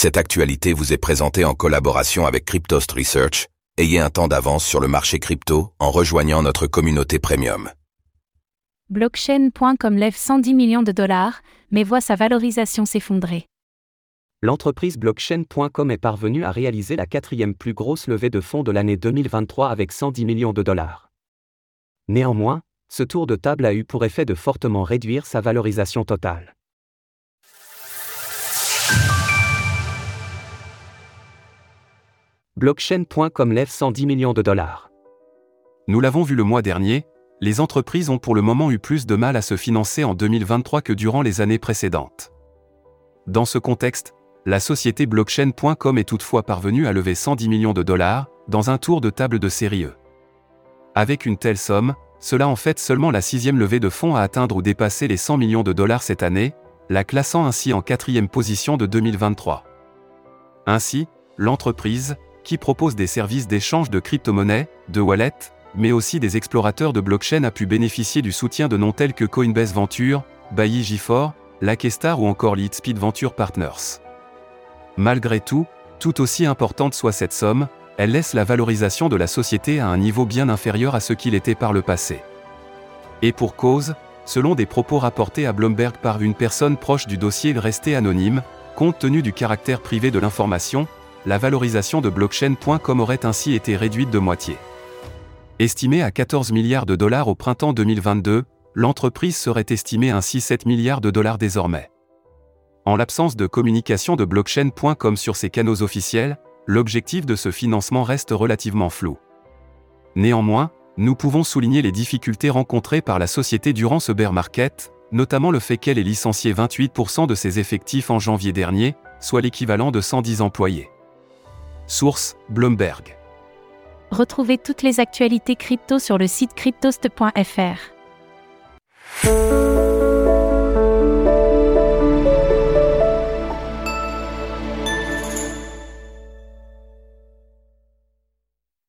Cette actualité vous est présentée en collaboration avec Cryptost Research. Ayez un temps d'avance sur le marché crypto en rejoignant notre communauté premium. Blockchain.com lève 110 millions de dollars, mais voit sa valorisation s'effondrer. L'entreprise blockchain.com est parvenue à réaliser la quatrième plus grosse levée de fonds de l'année 2023 avec 110 millions de dollars. Néanmoins, ce tour de table a eu pour effet de fortement réduire sa valorisation totale. Blockchain.com lève 110 millions de dollars. Nous l'avons vu le mois dernier, les entreprises ont pour le moment eu plus de mal à se financer en 2023 que durant les années précédentes. Dans ce contexte, la société blockchain.com est toutefois parvenue à lever 110 millions de dollars, dans un tour de table de série E. Avec une telle somme, cela en fait seulement la sixième levée de fonds à atteindre ou dépasser les 100 millions de dollars cette année, la classant ainsi en quatrième position de 2023. Ainsi, l'entreprise, qui propose des services d'échange de crypto-monnaies, de wallet, mais aussi des explorateurs de blockchain a pu bénéficier du soutien de noms tels que Coinbase Venture, Bailly G4, Lakestar ou encore Leadspeed Venture Partners. Malgré tout, tout aussi importante soit cette somme, elle laisse la valorisation de la société à un niveau bien inférieur à ce qu'il était par le passé. Et pour cause, selon des propos rapportés à Bloomberg par une personne proche du dossier resté anonyme, compte tenu du caractère privé de l'information, la valorisation de blockchain.com aurait ainsi été réduite de moitié. Estimée à 14 milliards de dollars au printemps 2022, l'entreprise serait estimée ainsi 7 milliards de dollars désormais. En l'absence de communication de blockchain.com sur ses canaux officiels, l'objectif de ce financement reste relativement flou. Néanmoins, nous pouvons souligner les difficultés rencontrées par la société durant ce bear market, notamment le fait qu'elle ait licencié 28% de ses effectifs en janvier dernier, soit l'équivalent de 110 employés. Source Bloomberg. Retrouvez toutes les actualités crypto sur le site cryptost.fr.